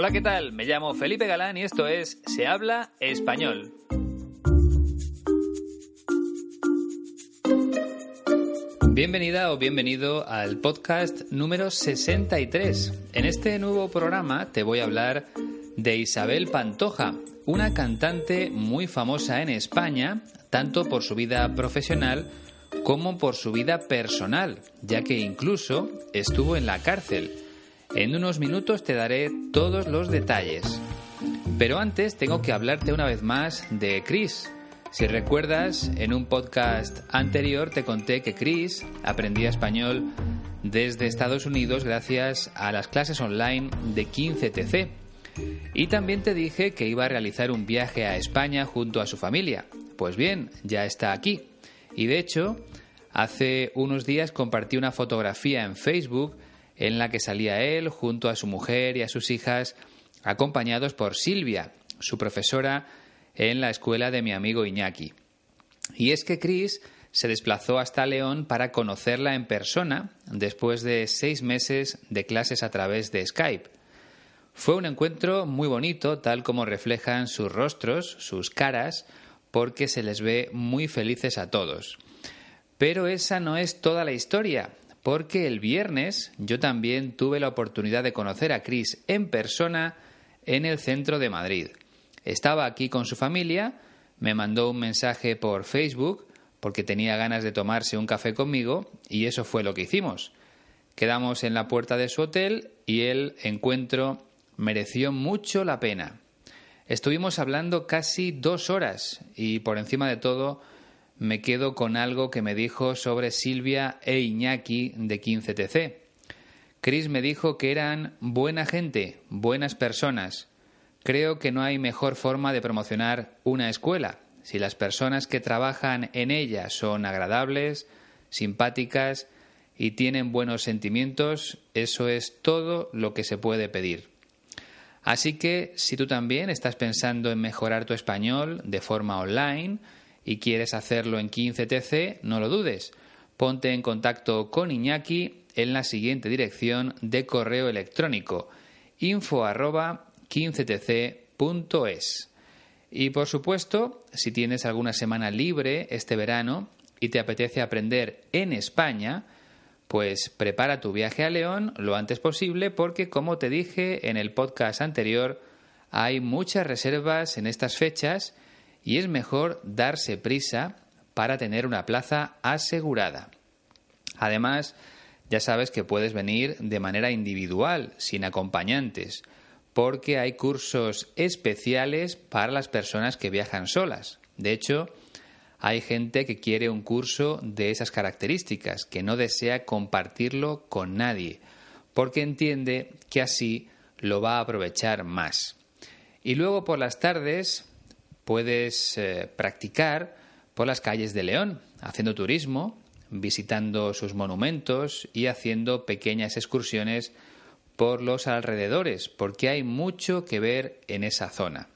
Hola, ¿qué tal? Me llamo Felipe Galán y esto es Se habla español. Bienvenida o bienvenido al podcast número 63. En este nuevo programa te voy a hablar de Isabel Pantoja, una cantante muy famosa en España, tanto por su vida profesional como por su vida personal, ya que incluso estuvo en la cárcel. En unos minutos te daré todos los detalles. Pero antes tengo que hablarte una vez más de Chris. Si recuerdas, en un podcast anterior te conté que Chris aprendía español desde Estados Unidos gracias a las clases online de 15TC. Y también te dije que iba a realizar un viaje a España junto a su familia. Pues bien, ya está aquí. Y de hecho, hace unos días compartí una fotografía en Facebook en la que salía él junto a su mujer y a sus hijas, acompañados por Silvia, su profesora en la escuela de mi amigo Iñaki. Y es que Chris se desplazó hasta León para conocerla en persona después de seis meses de clases a través de Skype. Fue un encuentro muy bonito, tal como reflejan sus rostros, sus caras, porque se les ve muy felices a todos. Pero esa no es toda la historia, porque el viernes yo también tuve la oportunidad de conocer a Chris en persona en el centro de Madrid. Estaba aquí con su familia, me mandó un mensaje por Facebook porque tenía ganas de tomarse un café conmigo y eso fue lo que hicimos. Quedamos en la puerta de su hotel y el encuentro mereció mucho la pena. Estuvimos hablando casi dos horas y por encima de todo me quedo con algo que me dijo sobre Silvia e Iñaki de 15TC. Chris me dijo que eran buena gente, buenas personas. Creo que no hay mejor forma de promocionar una escuela. Si las personas que trabajan en ella son agradables, simpáticas y tienen buenos sentimientos, eso es todo lo que se puede pedir. Así que si tú también estás pensando en mejorar tu español de forma online, y quieres hacerlo en 15TC, no lo dudes. Ponte en contacto con Iñaki en la siguiente dirección de correo electrónico info 15tc.es. Y por supuesto, si tienes alguna semana libre este verano y te apetece aprender en España, pues prepara tu viaje a León lo antes posible porque, como te dije en el podcast anterior, hay muchas reservas en estas fechas y es mejor darse prisa para tener una plaza asegurada. Además, ya sabes que puedes venir de manera individual, sin acompañantes, porque hay cursos especiales para las personas que viajan solas. De hecho, hay gente que quiere un curso de esas características, que no desea compartirlo con nadie, porque entiende que así lo va a aprovechar más. Y luego por las tardes puedes eh, practicar por las calles de León, haciendo turismo, visitando sus monumentos y haciendo pequeñas excursiones por los alrededores, porque hay mucho que ver en esa zona.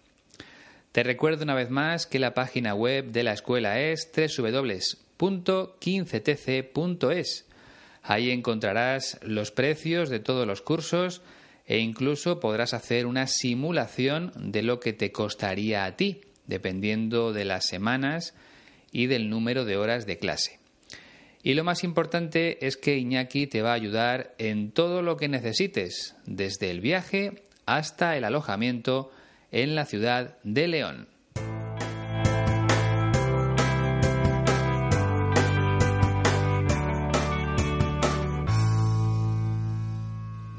Te recuerdo una vez más que la página web de la escuela es www.15tc.es. Ahí encontrarás los precios de todos los cursos e incluso podrás hacer una simulación de lo que te costaría a ti dependiendo de las semanas y del número de horas de clase. Y lo más importante es que Iñaki te va a ayudar en todo lo que necesites, desde el viaje hasta el alojamiento en la ciudad de León.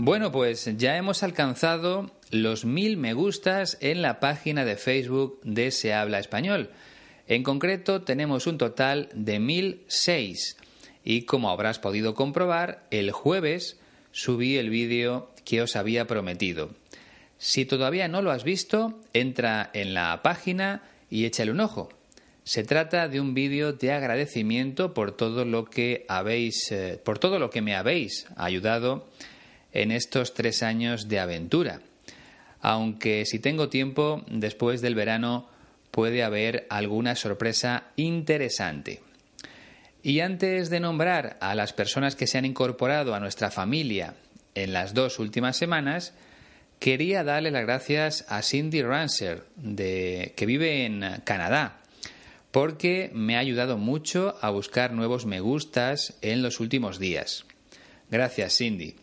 Bueno, pues ya hemos alcanzado los mil me gustas en la página de Facebook de Se Habla Español. En concreto tenemos un total de mil seis. y como habrás podido comprobar, el jueves subí el vídeo que os había prometido. Si todavía no lo has visto, entra en la página y échale un ojo. Se trata de un vídeo de agradecimiento por todo lo que habéis, eh, por todo lo que me habéis ayudado en estos tres años de aventura. Aunque si tengo tiempo, después del verano puede haber alguna sorpresa interesante. Y antes de nombrar a las personas que se han incorporado a nuestra familia en las dos últimas semanas, quería darle las gracias a Cindy Ranser, que vive en Canadá, porque me ha ayudado mucho a buscar nuevos me gustas en los últimos días. Gracias, Cindy.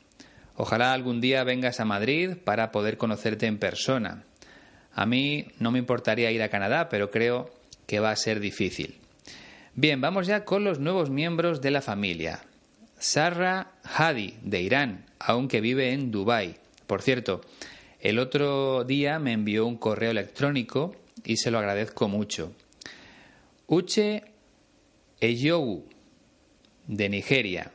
Ojalá algún día vengas a Madrid para poder conocerte en persona. A mí no me importaría ir a Canadá, pero creo que va a ser difícil. Bien, vamos ya con los nuevos miembros de la familia. Sarra Hadi, de Irán, aunque vive en Dubái. Por cierto, el otro día me envió un correo electrónico y se lo agradezco mucho. Uche Eyogu, de Nigeria.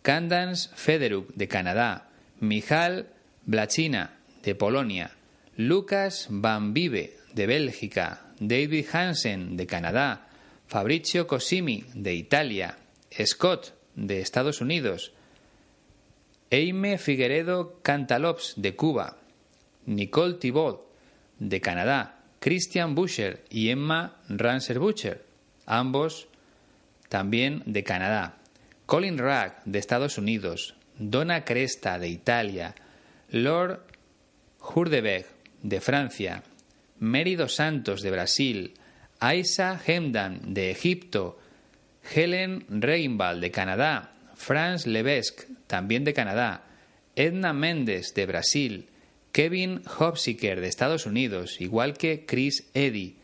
Candance Federuk, de Canadá. Mijal Blachina, de Polonia. Lucas Van Vive, de Bélgica. David Hansen, de Canadá. Fabrizio Cosimi, de Italia, Scott, de Estados Unidos, Eime Figueredo Cantalops, de Cuba, Nicole Thibault, de Canadá, Christian Buscher y Emma Ranser Butcher, ambos también de Canadá, Colin Rack, de Estados Unidos, Donna Cresta, de Italia, Lord Hurdeberg, de Francia, Mérido Santos, de Brasil, Aisa Hemdan de Egipto, Helen Reinvald de Canadá, Franz Levesque también de Canadá, Edna Méndez de Brasil, Kevin Hopsiker de Estados Unidos, igual que Chris Eddy,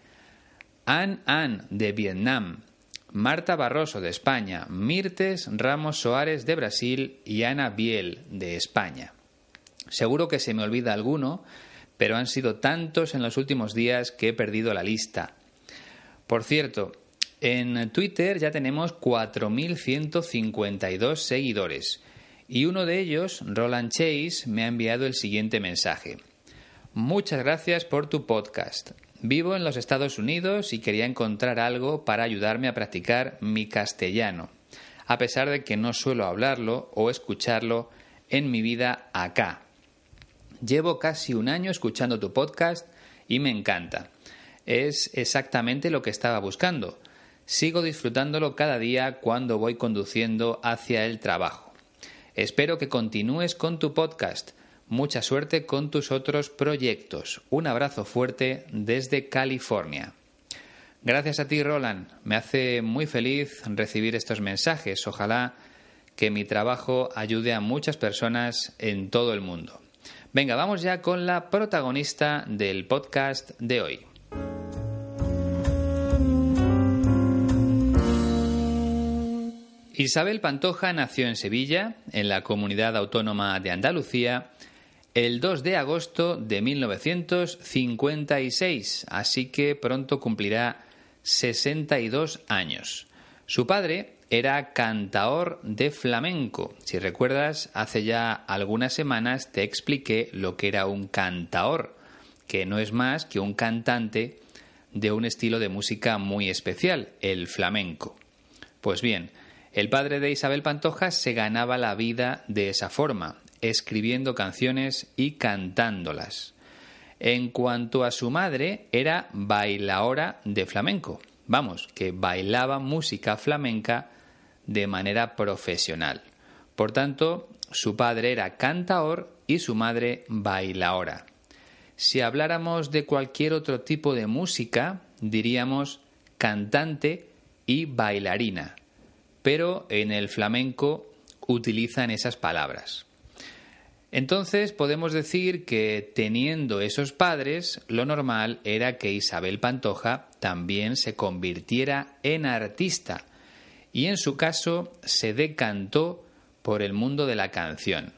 Ann Ann de Vietnam, Marta Barroso de España, Mirtes Ramos Soares de Brasil y Ana Biel de España. Seguro que se me olvida alguno, pero han sido tantos en los últimos días que he perdido la lista. Por cierto, en Twitter ya tenemos 4.152 seguidores y uno de ellos, Roland Chase, me ha enviado el siguiente mensaje. Muchas gracias por tu podcast. Vivo en los Estados Unidos y quería encontrar algo para ayudarme a practicar mi castellano, a pesar de que no suelo hablarlo o escucharlo en mi vida acá. Llevo casi un año escuchando tu podcast y me encanta es exactamente lo que estaba buscando. Sigo disfrutándolo cada día cuando voy conduciendo hacia el trabajo. Espero que continúes con tu podcast. Mucha suerte con tus otros proyectos. Un abrazo fuerte desde California. Gracias a ti, Roland. Me hace muy feliz recibir estos mensajes. Ojalá que mi trabajo ayude a muchas personas en todo el mundo. Venga, vamos ya con la protagonista del podcast de hoy. Isabel Pantoja nació en Sevilla, en la comunidad autónoma de Andalucía, el 2 de agosto de 1956, así que pronto cumplirá 62 años. Su padre era cantaor de flamenco. Si recuerdas, hace ya algunas semanas te expliqué lo que era un cantaor, que no es más que un cantante de un estilo de música muy especial, el flamenco. Pues bien, el padre de Isabel Pantoja se ganaba la vida de esa forma, escribiendo canciones y cantándolas. En cuanto a su madre, era bailaora de flamenco. Vamos, que bailaba música flamenca de manera profesional. Por tanto, su padre era cantaor y su madre bailaora. Si habláramos de cualquier otro tipo de música, diríamos cantante y bailarina pero en el flamenco utilizan esas palabras. Entonces podemos decir que teniendo esos padres, lo normal era que Isabel Pantoja también se convirtiera en artista y en su caso se decantó por el mundo de la canción.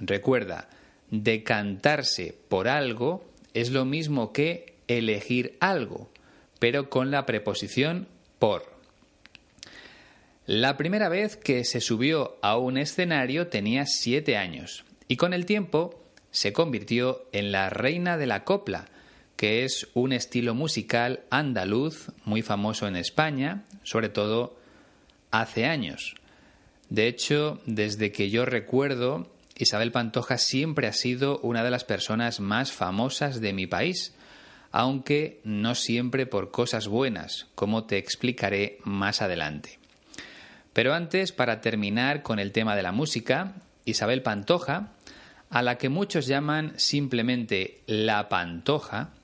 Recuerda, decantarse por algo es lo mismo que elegir algo, pero con la preposición por. La primera vez que se subió a un escenario tenía siete años y con el tiempo se convirtió en la reina de la copla, que es un estilo musical andaluz muy famoso en España, sobre todo hace años. De hecho, desde que yo recuerdo, Isabel Pantoja siempre ha sido una de las personas más famosas de mi país, aunque no siempre por cosas buenas, como te explicaré más adelante. Pero antes, para terminar con el tema de la música, Isabel Pantoja, a la que muchos llaman simplemente La Pantoja,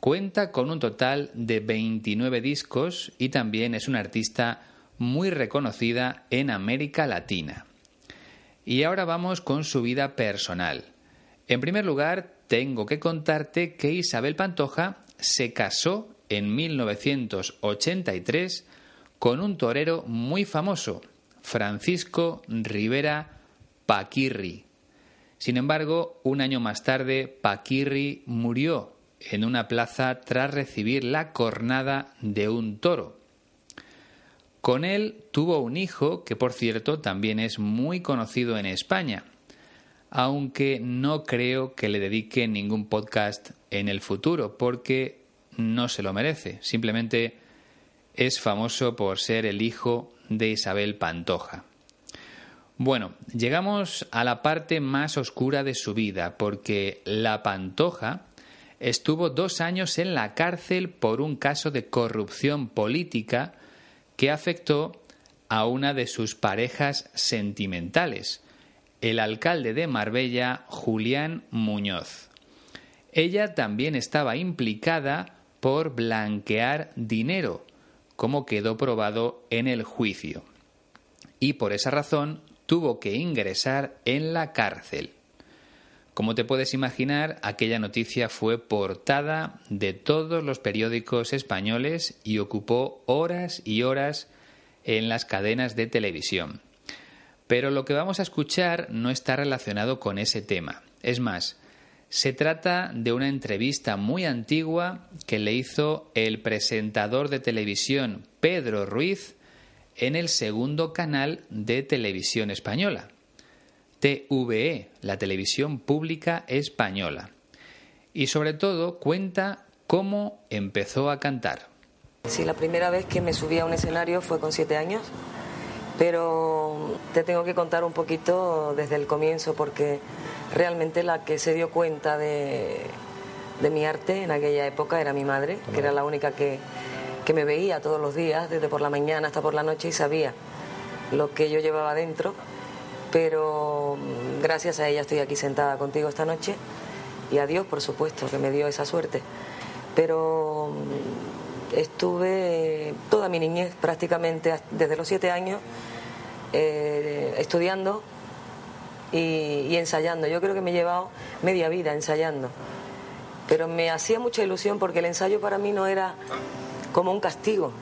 cuenta con un total de 29 discos y también es una artista muy reconocida en América Latina. Y ahora vamos con su vida personal. En primer lugar, tengo que contarte que Isabel Pantoja se casó en 1983 con un torero muy famoso, Francisco Rivera Paquirri. Sin embargo, un año más tarde, Paquirri murió en una plaza tras recibir la cornada de un toro. Con él tuvo un hijo que, por cierto, también es muy conocido en España, aunque no creo que le dedique ningún podcast en el futuro, porque no se lo merece. Simplemente es famoso por ser el hijo de Isabel Pantoja. Bueno, llegamos a la parte más oscura de su vida, porque la Pantoja estuvo dos años en la cárcel por un caso de corrupción política que afectó a una de sus parejas sentimentales, el alcalde de Marbella, Julián Muñoz. Ella también estaba implicada por blanquear dinero, como quedó probado en el juicio. Y por esa razón tuvo que ingresar en la cárcel. Como te puedes imaginar, aquella noticia fue portada de todos los periódicos españoles y ocupó horas y horas en las cadenas de televisión. Pero lo que vamos a escuchar no está relacionado con ese tema. Es más, se trata de una entrevista muy antigua que le hizo el presentador de televisión Pedro Ruiz en el segundo canal de televisión española. TVE, la televisión pública española. Y sobre todo cuenta cómo empezó a cantar. Sí, la primera vez que me subí a un escenario fue con siete años, pero te tengo que contar un poquito desde el comienzo porque realmente la que se dio cuenta de, de mi arte en aquella época era mi madre, que era la única que, que me veía todos los días, desde por la mañana hasta por la noche y sabía lo que yo llevaba dentro pero mm, gracias a ella estoy aquí sentada contigo esta noche y a Dios, por supuesto, que me dio esa suerte. Pero mm, estuve toda mi niñez, prácticamente desde los siete años, eh, estudiando y, ensayando. Yo creo que me he llevado media vida ensayando. Pero me hacía mucha ilusión porque el ensayo para mí no era como un castigo.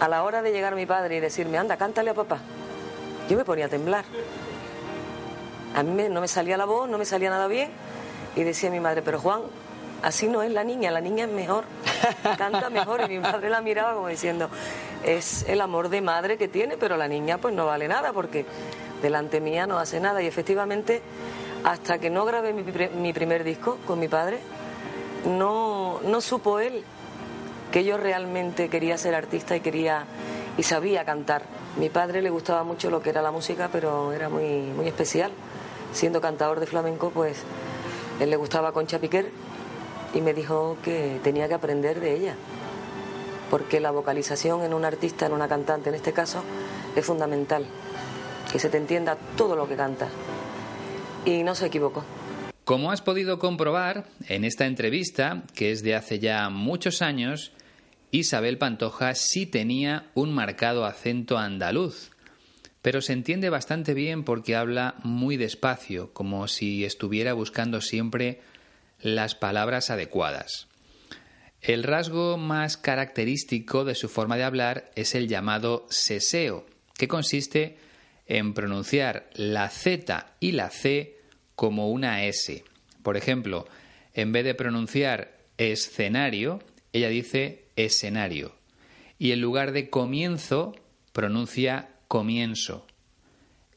A la hora de llegar mi padre y decirme, anda, cántale a papá, yo me ponía a temblar. A mí no me salía la voz, no me salía nada bien. Y decía mi madre, pero Juan, así no es la niña, la niña es mejor, canta mejor. Y mi madre la miraba como diciendo, es el amor de madre que tiene, pero la niña pues no vale nada porque delante mía no hace nada. Y efectivamente, hasta que no grabé mi, primer disco con mi padre, no, no supo él que yo realmente quería ser artista y quería y sabía cantar. Mi padre le gustaba mucho lo que era la música, pero era muy, muy especial siendo cantador de flamenco, pues él le gustaba Concha Piquer y me dijo que tenía que aprender de ella, porque la vocalización en un artista, en una cantante en este caso, es fundamental, que se te entienda todo lo que canta. Y no se equivocó. Como has podido comprobar en esta entrevista, que es de hace ya muchos años, Isabel Pantoja sí tenía un marcado acento andaluz, pero se entiende bastante bien porque habla muy despacio, como si estuviera buscando siempre las palabras adecuadas. El rasgo más característico de su forma de hablar es el llamado seseo, que consiste en pronunciar la Z y la C como una S. Por ejemplo, en vez de pronunciar escenario, ella dice escenario. Y en lugar de comienzo, pronuncia comienzo.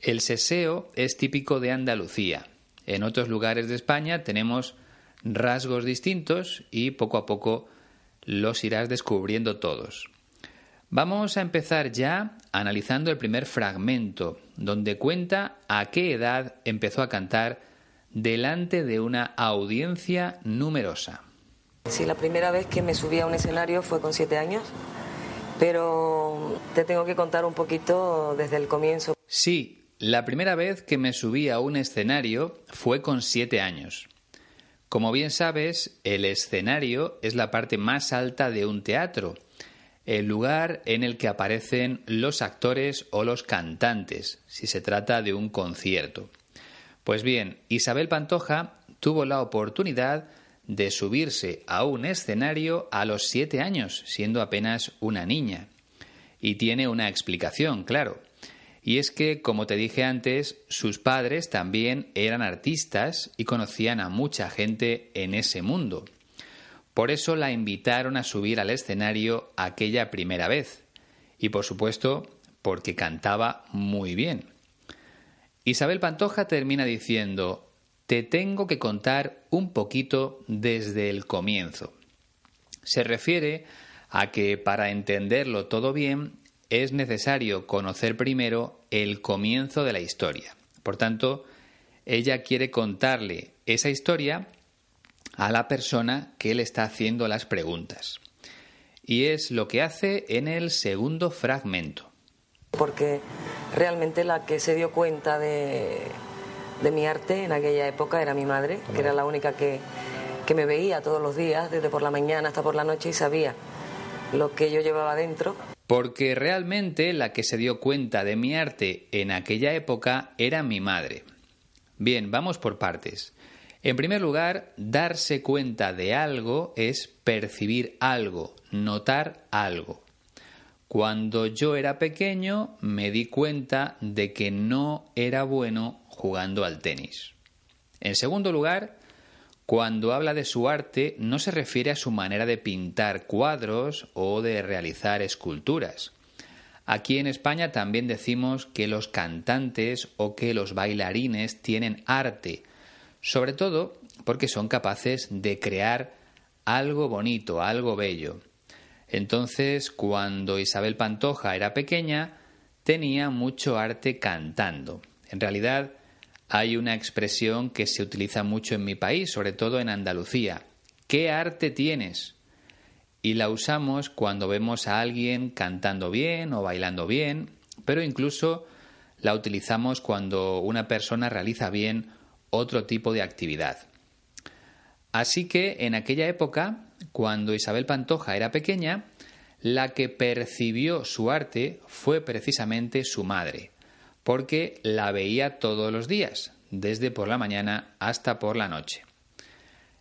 El seseo es típico de Andalucía. En otros lugares de España tenemos rasgos distintos y poco a poco los irás descubriendo todos. Vamos a empezar ya analizando el primer fragmento, donde cuenta a qué edad empezó a cantar delante de una audiencia numerosa. Sí, la primera vez que me subí a un escenario fue con siete años, pero te tengo que contar un poquito desde el comienzo. Sí, la primera vez que me subí a un escenario fue con siete años. Como bien sabes, el escenario es la parte más alta de un teatro, el lugar en el que aparecen los actores o los cantantes, si se trata de un concierto. Pues bien, Isabel Pantoja tuvo la oportunidad de subirse a un escenario a los siete años, siendo apenas una niña. Y tiene una explicación, claro. Y es que, como te dije antes, sus padres también eran artistas y conocían a mucha gente en ese mundo. Por eso la invitaron a subir al escenario aquella primera vez. Y por supuesto, porque cantaba muy bien. Isabel Pantoja termina diciendo, te tengo que contar un poquito desde el comienzo. Se refiere a que para entenderlo todo bien es necesario conocer primero el comienzo de la historia. Por tanto, ella quiere contarle esa historia a la persona que le está haciendo las preguntas. Y es lo que hace en el segundo fragmento. Porque realmente la que se dio cuenta de, de mi arte en aquella época era mi madre, que era la única que, que me veía todos los días, desde por la mañana hasta por la noche, y sabía lo que yo llevaba dentro. Porque realmente la que se dio cuenta de mi arte en aquella época era mi madre. Bien, vamos por partes. En primer lugar, darse cuenta de algo es percibir algo, notar algo. Cuando yo era pequeño me di cuenta de que no era bueno jugando al tenis. En segundo lugar, cuando habla de su arte no se refiere a su manera de pintar cuadros o de realizar esculturas. Aquí en España también decimos que los cantantes o que los bailarines tienen arte, sobre todo porque son capaces de crear algo bonito, algo bello. Entonces, cuando Isabel Pantoja era pequeña, tenía mucho arte cantando. En realidad, hay una expresión que se utiliza mucho en mi país, sobre todo en Andalucía. ¿Qué arte tienes? Y la usamos cuando vemos a alguien cantando bien o bailando bien, pero incluso la utilizamos cuando una persona realiza bien otro tipo de actividad. Así que en aquella época, cuando Isabel Pantoja era pequeña, la que percibió su arte fue precisamente su madre porque la veía todos los días, desde por la mañana hasta por la noche.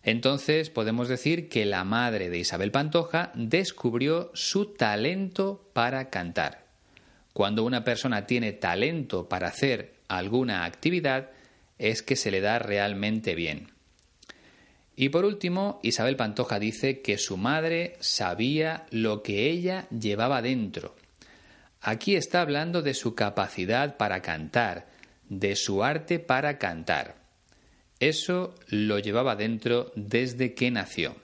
Entonces podemos decir que la madre de Isabel Pantoja descubrió su talento para cantar. Cuando una persona tiene talento para hacer alguna actividad, es que se le da realmente bien. Y por último, Isabel Pantoja dice que su madre sabía lo que ella llevaba dentro, Aquí está hablando de su capacidad para cantar, de su arte para cantar. Eso lo llevaba dentro desde que nació.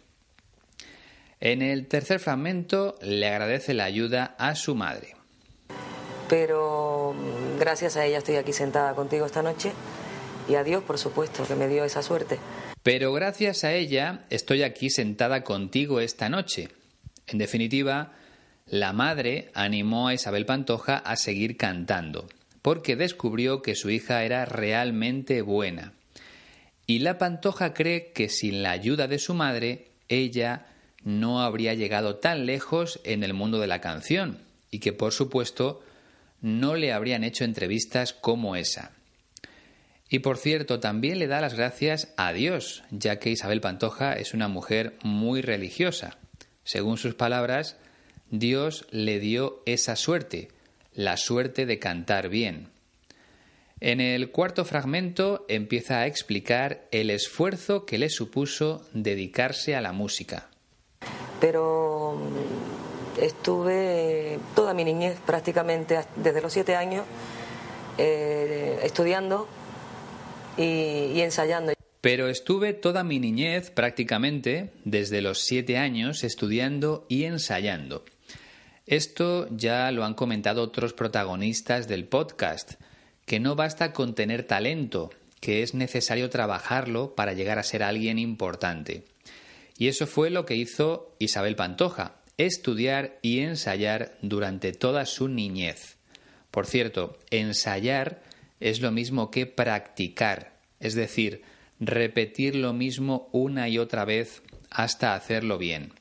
En el tercer fragmento le agradece la ayuda a su madre. Pero gracias a ella estoy aquí sentada contigo esta noche y a Dios, por supuesto, que me dio esa suerte. Pero gracias a ella estoy aquí sentada contigo esta noche. En definitiva, la madre animó a Isabel Pantoja a seguir cantando, porque descubrió que su hija era realmente buena. Y la Pantoja cree que sin la ayuda de su madre, ella no habría llegado tan lejos en el mundo de la canción, y que por supuesto no le habrían hecho entrevistas como esa. Y por cierto, también le da las gracias a Dios, ya que Isabel Pantoja es una mujer muy religiosa. Según sus palabras, Dios le dio esa suerte, la suerte de cantar bien. En el cuarto fragmento empieza a explicar el esfuerzo que le supuso dedicarse a la música. Pero mm, estuve toda mi niñez prácticamente desde los siete años eh, estudiando y, ensayando. Pero estuve toda mi niñez prácticamente desde los siete años estudiando y ensayando. Esto ya lo han comentado otros protagonistas del podcast, que no basta con tener talento, que es necesario trabajarlo para llegar a ser alguien importante. Y eso fue lo que hizo Isabel Pantoja, estudiar y ensayar durante toda su niñez. Por cierto, ensayar es lo mismo que practicar, es decir, repetir lo mismo una y otra vez hasta hacerlo bien.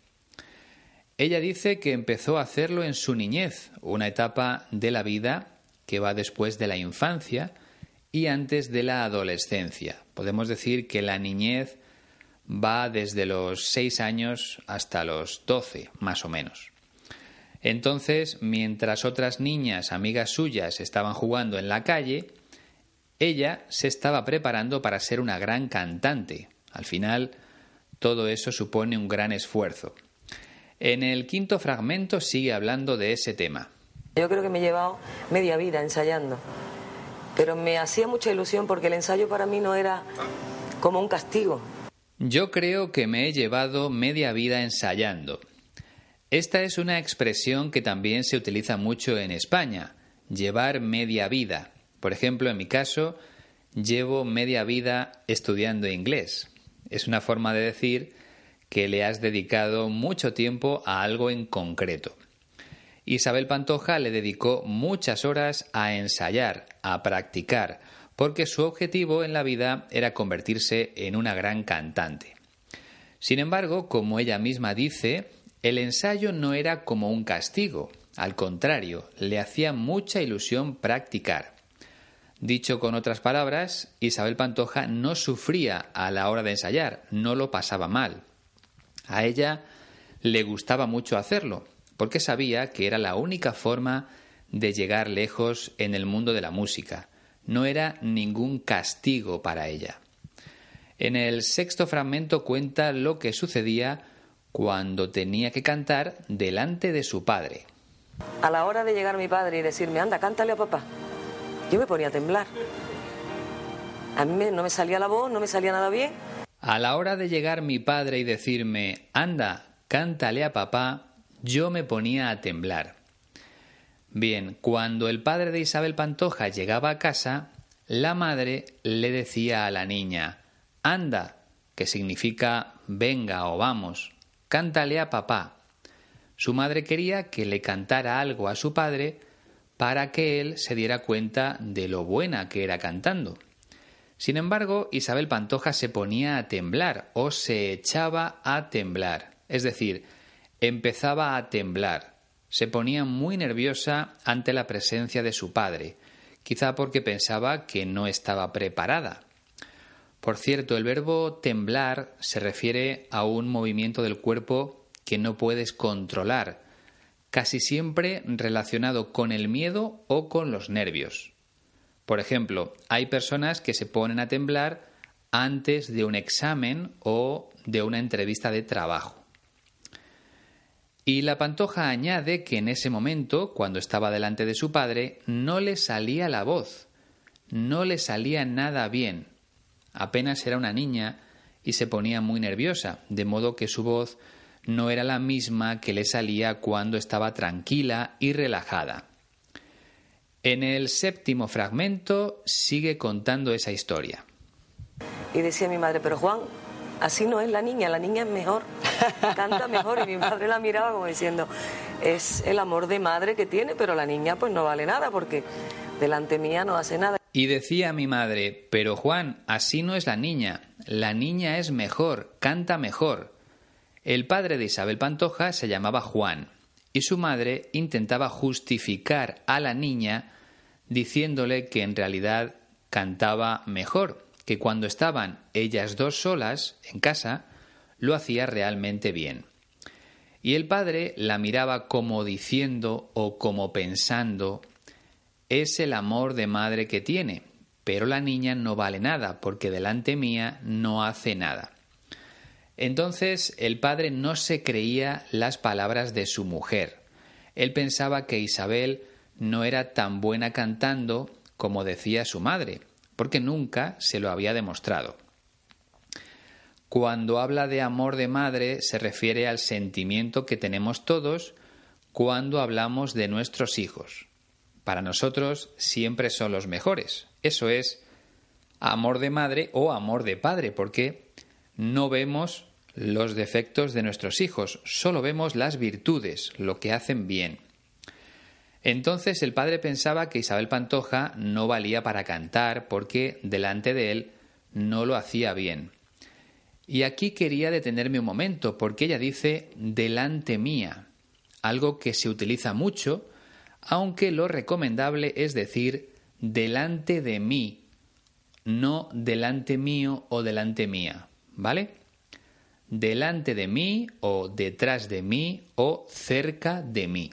Ella dice que empezó a hacerlo en su niñez, una etapa de la vida que va después de la infancia y antes de la adolescencia. Podemos decir que la niñez va desde los 6 años hasta los 12, más o menos. Entonces, mientras otras niñas, amigas suyas, estaban jugando en la calle, ella se estaba preparando para ser una gran cantante. Al final, todo eso supone un gran esfuerzo. En el quinto fragmento sigue hablando de ese tema. Yo creo que me he llevado media vida ensayando, pero me hacía mucha ilusión porque el ensayo para mí no era como un castigo, yo creo que me he llevado media vida ensayando. Esta es una expresión que también se utiliza mucho en España, llevar media vida. Por ejemplo, en mi caso, llevo media vida estudiando inglés. Es una forma de decir que le has dedicado mucho tiempo a algo en concreto. Isabel Pantoja le dedicó muchas horas a ensayar, a practicar, porque su objetivo en la vida era convertirse en una gran cantante. Sin embargo, como ella misma dice, el ensayo no era como un castigo, al contrario, le hacía mucha ilusión practicar. Dicho con otras palabras, Isabel Pantoja no sufría a la hora de ensayar, no lo pasaba mal. A ella le gustaba mucho hacerlo, porque sabía que era la única forma de llegar lejos en el mundo de la música, no era ningún castigo para ella. En el sexto fragmento cuenta lo que sucedía cuando tenía que cantar delante de su padre. A la hora de llegar mi padre y decirme, anda, cántale a papá, yo me ponía a temblar. A mí no me salía la voz, no me salía nada bien. A la hora de llegar mi padre y decirme, anda, cántale a papá, yo me ponía a temblar. Bien, cuando el padre de Isabel Pantoja llegaba a casa, la madre le decía a la niña, anda, que significa venga o vamos, cántale a papá. Su madre quería que le cantara algo a su padre para que él se diera cuenta de lo buena que era cantando. Sin embargo, Isabel Pantoja se ponía a temblar o se echaba a temblar, es decir, empezaba a temblar se ponía muy nerviosa ante la presencia de su padre, quizá porque pensaba que no estaba preparada. Por cierto, el verbo temblar se refiere a un movimiento del cuerpo que no puedes controlar, casi siempre relacionado con el miedo o con los nervios. Por ejemplo, hay personas que se ponen a temblar antes de un examen o de una entrevista de trabajo. Y la pantoja añade que en ese momento, cuando estaba delante de su padre, no le salía la voz, no le salía nada bien. Apenas era una niña y se ponía muy nerviosa, de modo que su voz no era la misma que le salía cuando estaba tranquila y relajada. En el séptimo fragmento sigue contando esa historia. Y decía mi madre, pero Juan, así no es la niña, la niña es mejor, canta mejor. Y mi madre la miraba como diciendo, es el amor de madre que tiene, pero la niña pues no vale nada porque delante mía no hace nada. Y decía mi madre, pero Juan, así no es la niña, la niña es mejor, canta mejor. El padre de Isabel Pantoja se llamaba Juan y su madre intentaba justificar a la niña diciéndole que en realidad cantaba mejor, que cuando estaban ellas dos solas en casa, lo hacía realmente bien. Y el padre la miraba como diciendo o como pensando, es el amor de madre que tiene, pero la niña no vale nada, porque delante mía no hace nada. Entonces el padre no se creía las palabras de su mujer, él pensaba que Isabel no era tan buena cantando como decía su madre, porque nunca se lo había demostrado. Cuando habla de amor de madre se refiere al sentimiento que tenemos todos cuando hablamos de nuestros hijos. Para nosotros siempre son los mejores. Eso es amor de madre o amor de padre, porque no vemos los defectos de nuestros hijos, solo vemos las virtudes, lo que hacen bien. Entonces el padre pensaba que Isabel Pantoja no valía para cantar porque delante de él no lo hacía bien. Y aquí quería detenerme un momento porque ella dice delante mía, algo que se utiliza mucho, aunque lo recomendable es decir delante de mí, no delante mío o delante mía, ¿vale? Delante de mí o detrás de mí o cerca de mí.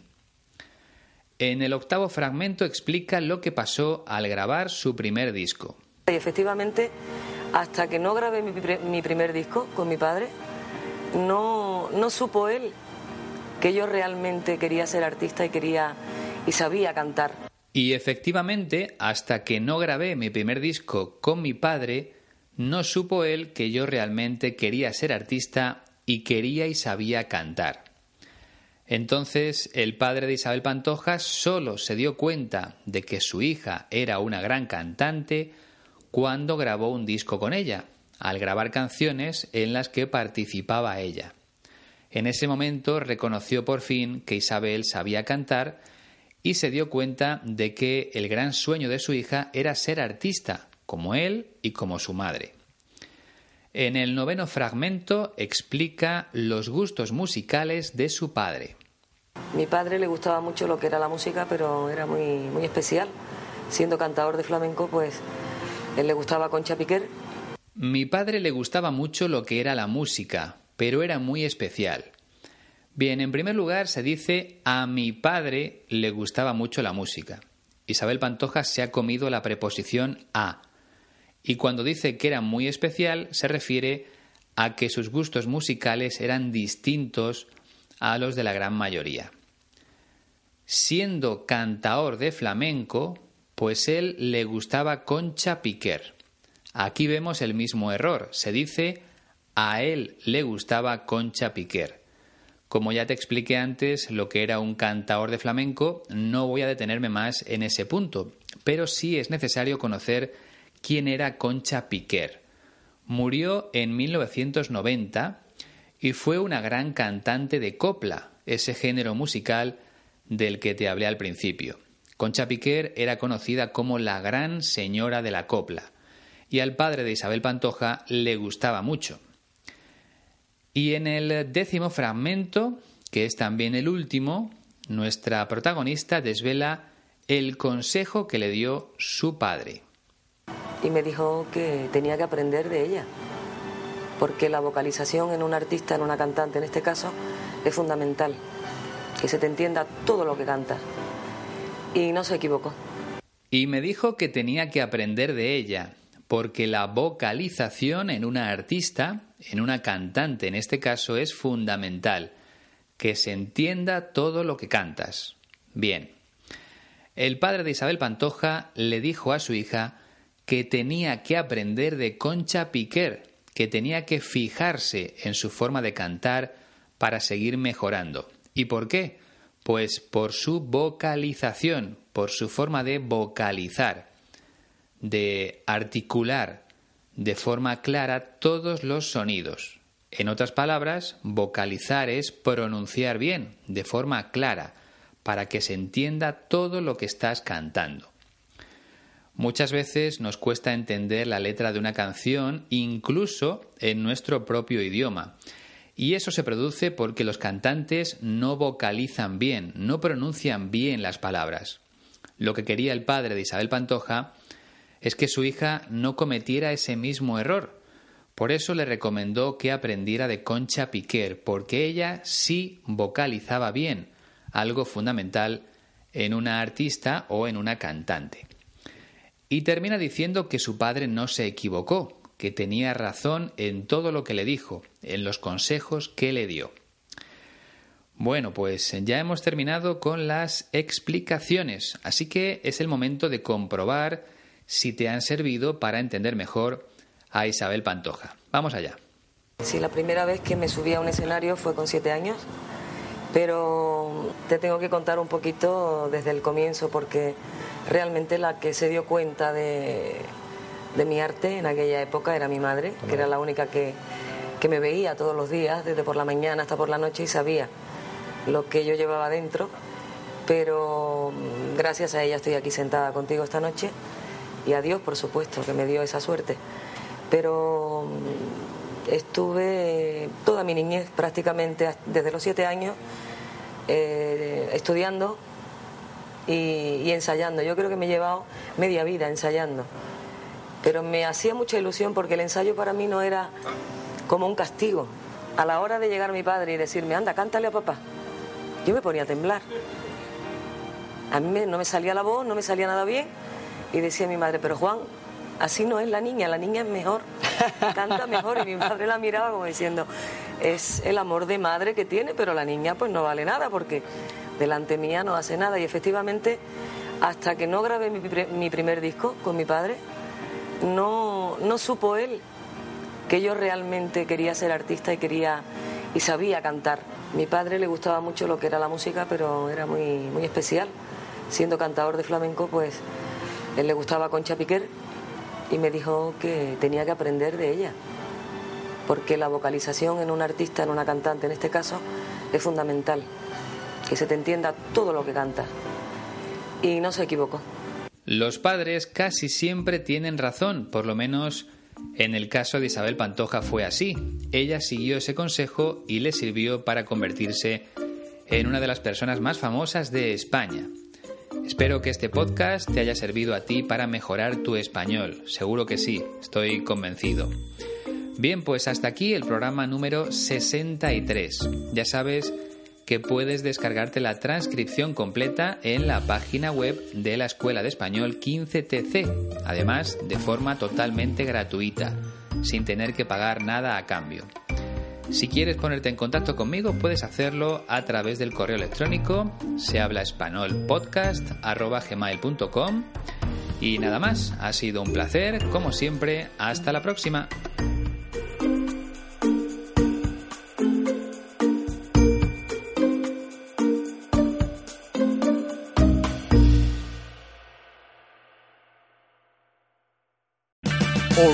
En el octavo fragmento explica lo que pasó al grabar su primer disco. Y efectivamente, hasta que no grabé mi, primer disco con mi padre, no, no supo él que yo realmente quería ser artista y quería y sabía cantar. Y efectivamente, hasta que no grabé mi primer disco con mi padre, no supo él que yo realmente quería ser artista y quería y sabía cantar. Entonces el padre de Isabel Pantoja solo se dio cuenta de que su hija era una gran cantante cuando grabó un disco con ella, al grabar canciones en las que participaba ella. En ese momento reconoció por fin que Isabel sabía cantar y se dio cuenta de que el gran sueño de su hija era ser artista, como él y como su madre. En el noveno fragmento explica los gustos musicales de su padre. Mi padre le gustaba mucho lo que era la música, pero era muy, muy especial. Siendo cantador de flamenco, pues él le gustaba Concha Piquer. Mi padre le gustaba mucho lo que era la música, pero era muy especial. Bien, en primer lugar se dice a mi padre le gustaba mucho la música. Isabel Pantoja se ha comido la preposición a y cuando dice que era muy especial se refiere a que sus gustos musicales eran distintos a los de la gran mayoría. Siendo cantaor de flamenco, pues él le gustaba Concha Piquer. Aquí vemos el mismo error. Se dice a él le gustaba Concha Piquer. Como ya te expliqué antes lo que era un cantaor de flamenco, no voy a detenerme más en ese punto, pero sí es necesario conocer quién era Concha Piquer. Murió en 1990 y fue una gran cantante de copla, ese género musical del que te hablé al principio. Concha Piquer era conocida como la gran señora de la copla, y al padre de Isabel Pantoja le gustaba mucho. Y en el décimo fragmento, que es también el último, nuestra protagonista desvela el consejo que le dio su padre y me dijo que tenía que aprender de ella, porque la vocalización en un artista, en una cantante en este caso, es fundamental, que se te entienda todo lo que canta. Y no se equivocó. Y me dijo que tenía que aprender de ella, porque la vocalización en una artista, en una cantante en este caso, es fundamental, que se entienda todo lo que cantas. Bien. El padre de Isabel Pantoja le dijo a su hija que tenía que aprender de Concha Piquer, que tenía que fijarse en su forma de cantar para seguir mejorando. ¿Y por qué? Pues por su vocalización, por su forma de vocalizar, de articular de forma clara todos los sonidos. En otras palabras, vocalizar es pronunciar bien, de forma clara, para que se entienda todo lo que estás cantando. Muchas veces nos cuesta entender la letra de una canción incluso en nuestro propio idioma. Y eso se produce porque los cantantes no vocalizan bien, no pronuncian bien las palabras. Lo que quería el padre de Isabel Pantoja es que su hija no cometiera ese mismo error. Por eso le recomendó que aprendiera de Concha Piquer, porque ella sí vocalizaba bien, algo fundamental en una artista o en una cantante. Y termina diciendo que su padre no se equivocó, que tenía razón en todo lo que le dijo, en los consejos que le dio. Bueno, pues ya hemos terminado con las explicaciones, así que es el momento de comprobar si te han servido para entender mejor a Isabel Pantoja. Vamos allá. Sí, la primera vez que me subí a un escenario fue con siete años, pero te tengo que contar un poquito desde el comienzo porque realmente la que se dio cuenta de, de mi arte en aquella época era mi madre, que era la única que, que me veía todos los días, desde por la mañana hasta por la noche y sabía lo que yo llevaba dentro, pero mm, gracias a ella estoy aquí sentada contigo esta noche y a Dios, por supuesto, que me dio esa suerte. Pero mm, estuve toda mi niñez prácticamente desde los siete años eh, estudiando y, ensayando. Yo creo que me he llevado media vida ensayando. Pero me hacía mucha ilusión porque el ensayo para mí no era como un castigo. A la hora de llegar mi padre y decirme, anda, cántale a papá, yo me ponía a temblar. A mí no me salía la voz, no me salía nada bien. Y decía mi madre, pero Juan, así no es la niña, la niña es mejor, canta mejor. Y mi madre la miraba como diciendo, es el amor de madre que tiene, pero la niña pues no vale nada porque delante mía no hace nada. Y efectivamente, hasta que no grabé mi, primer disco con mi padre, no, no supo él que yo realmente quería ser artista y quería y sabía cantar. Mi padre le gustaba mucho lo que era la música, pero era muy, muy especial. Siendo cantador de flamenco, pues él le gustaba Concha Piquer y me dijo que tenía que aprender de ella, porque la vocalización en un artista, en una cantante en este caso, es fundamental, que se te entienda todo lo que canta. Y no se equivocó. Los padres casi siempre tienen razón, por lo menos en el caso de Isabel Pantoja fue así. Ella siguió ese consejo y le sirvió para convertirse en una de las personas más famosas de España. Espero que este podcast te haya servido a ti para mejorar tu español. Seguro que sí, estoy convencido. Bien, pues hasta aquí el programa número 63. Ya sabes que puedes descargarte la transcripción completa en la página web de la Escuela de Español 15TC, además de forma totalmente gratuita, sin tener que pagar nada a cambio. Si quieres ponerte en contacto conmigo, puedes hacerlo a través del correo electrónico se Y nada más, ha sido un placer, como siempre, hasta la próxima.